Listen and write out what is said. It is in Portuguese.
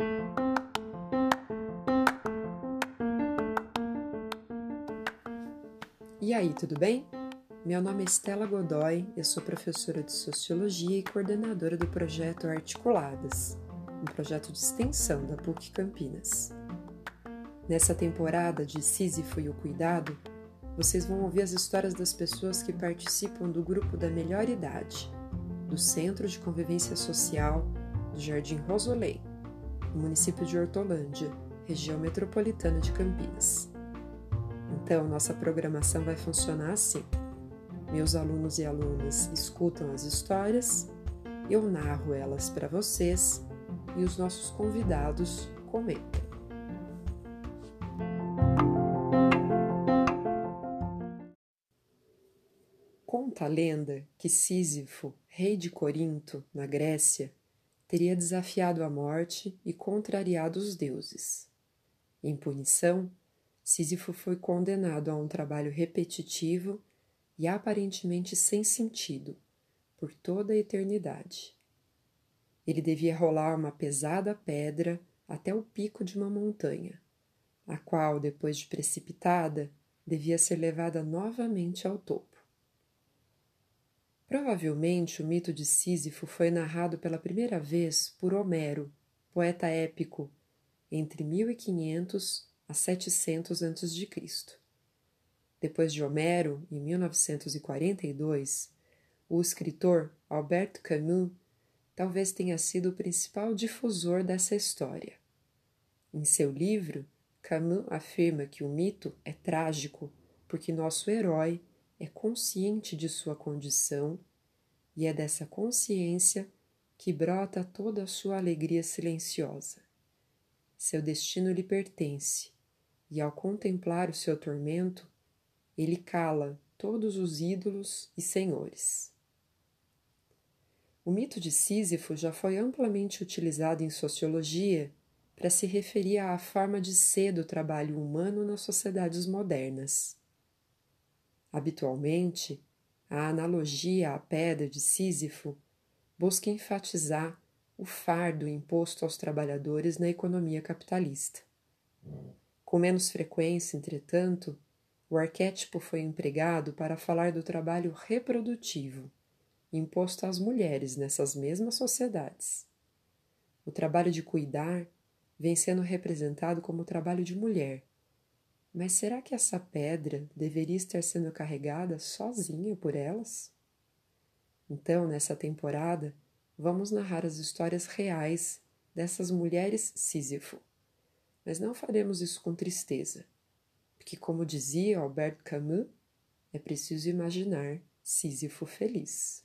E aí, tudo bem? Meu nome é Estela Godoy, eu sou professora de Sociologia e coordenadora do projeto Articuladas, um projeto de extensão da PUC Campinas. Nessa temporada de Sísifo e o Cuidado, vocês vão ouvir as histórias das pessoas que participam do grupo da melhor idade, do Centro de Convivência Social do Jardim Rosolei, no município de Hortolândia, região metropolitana de Campinas. Então, nossa programação vai funcionar assim. Meus alunos e alunas escutam as histórias, eu narro elas para vocês e os nossos convidados comentam. Conta a lenda que Sísifo, rei de Corinto, na Grécia, teria desafiado a morte e contrariado os deuses. Em punição, Sísifo foi condenado a um trabalho repetitivo e aparentemente sem sentido por toda a eternidade. Ele devia rolar uma pesada pedra até o pico de uma montanha, a qual, depois de precipitada, devia ser levada novamente ao topo. Provavelmente o mito de Sísifo foi narrado pela primeira vez por Homero, poeta épico, entre 1500 a 700 a.C. Depois de Homero, em 1942, o escritor Albert Camus talvez tenha sido o principal difusor dessa história. Em seu livro, Camus afirma que o mito é trágico porque nosso herói é consciente de sua condição e é dessa consciência que brota toda a sua alegria silenciosa. Seu destino lhe pertence, e ao contemplar o seu tormento, ele cala todos os ídolos e senhores. O mito de Sísifo já foi amplamente utilizado em sociologia para se referir à forma de ser do trabalho humano nas sociedades modernas. Habitualmente, a analogia à pedra de Sísifo busca enfatizar o fardo imposto aos trabalhadores na economia capitalista. Com menos frequência, entretanto, o arquétipo foi empregado para falar do trabalho reprodutivo imposto às mulheres nessas mesmas sociedades. O trabalho de cuidar vem sendo representado como trabalho de mulher, mas será que essa pedra deveria estar sendo carregada sozinha por elas? Então, nessa temporada, vamos narrar as histórias reais dessas mulheres Sísifo. Mas não faremos isso com tristeza, porque, como dizia Albert Camus, é preciso imaginar Sísifo feliz.